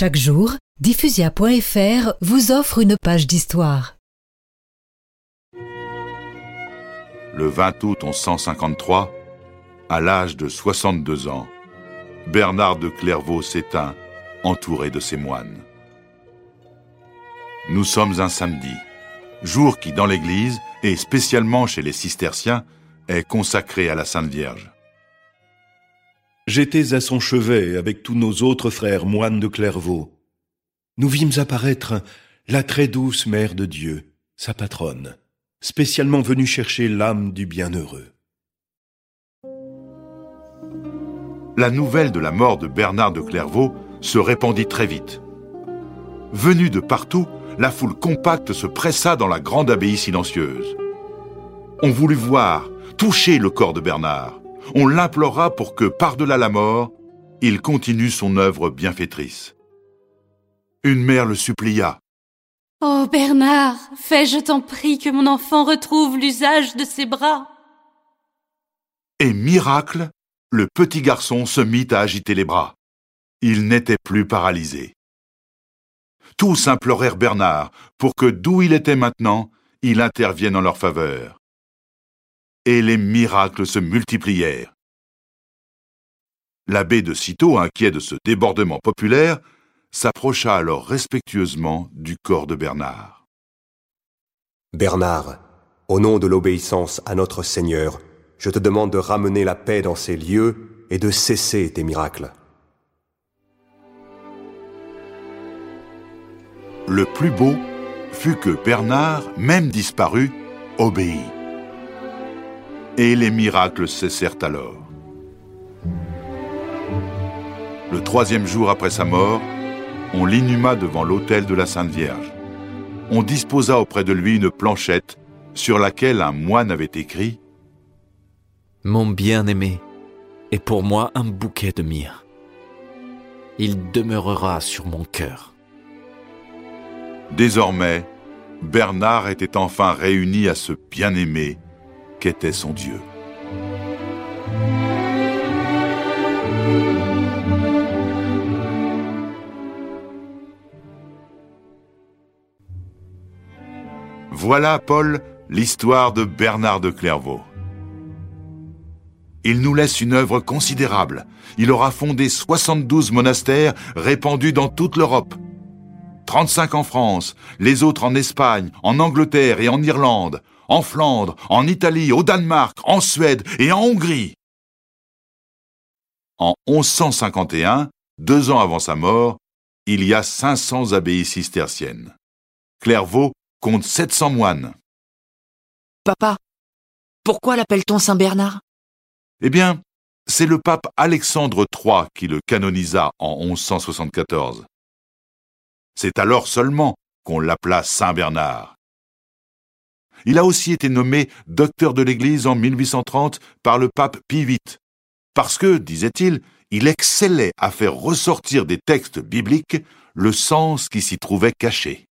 Chaque jour, diffusia.fr vous offre une page d'histoire. Le 20 août 1153, à l'âge de 62 ans, Bernard de Clairvaux s'éteint, entouré de ses moines. Nous sommes un samedi, jour qui dans l'Église, et spécialement chez les cisterciens, est consacré à la Sainte Vierge. J'étais à son chevet avec tous nos autres frères moines de Clairvaux. Nous vîmes apparaître la très douce Mère de Dieu, sa patronne, spécialement venue chercher l'âme du bienheureux. La nouvelle de la mort de Bernard de Clairvaux se répandit très vite. Venu de partout, la foule compacte se pressa dans la grande abbaye silencieuse. On voulut voir, toucher le corps de Bernard. On l'implora pour que, par-delà la mort, il continue son œuvre bienfaitrice. Une mère le supplia. Oh Bernard, fais, je t'en prie, que mon enfant retrouve l'usage de ses bras. Et miracle, le petit garçon se mit à agiter les bras. Il n'était plus paralysé. Tous implorèrent Bernard pour que d'où il était maintenant, il intervienne en leur faveur. Et les miracles se multiplièrent. L'abbé de Cîteaux, inquiet de ce débordement populaire, s'approcha alors respectueusement du corps de Bernard. Bernard, au nom de l'obéissance à notre Seigneur, je te demande de ramener la paix dans ces lieux et de cesser tes miracles. Le plus beau fut que Bernard, même disparu, obéit. Et les miracles cessèrent alors. Le troisième jour après sa mort, on l'inhuma devant l'autel de la Sainte Vierge. On disposa auprès de lui une planchette sur laquelle un moine avait écrit Mon bien-aimé est pour moi un bouquet de myrrhe. Il demeurera sur mon cœur. Désormais, Bernard était enfin réuni à ce bien-aimé qu'était son Dieu. Voilà, Paul, l'histoire de Bernard de Clairvaux. Il nous laisse une œuvre considérable. Il aura fondé 72 monastères répandus dans toute l'Europe. 35 en France, les autres en Espagne, en Angleterre et en Irlande, en Flandre, en Italie, au Danemark, en Suède et en Hongrie. En 1151, deux ans avant sa mort, il y a 500 abbayes cisterciennes. Clairvaux compte 700 moines. Papa, pourquoi l'appelle-t-on Saint Bernard? Eh bien, c'est le pape Alexandre III qui le canonisa en 1174. C'est alors seulement qu'on l'appela Saint Bernard. Il a aussi été nommé docteur de l'Église en 1830 par le pape Pie VIII, parce que, disait-il, il excellait à faire ressortir des textes bibliques le sens qui s'y trouvait caché.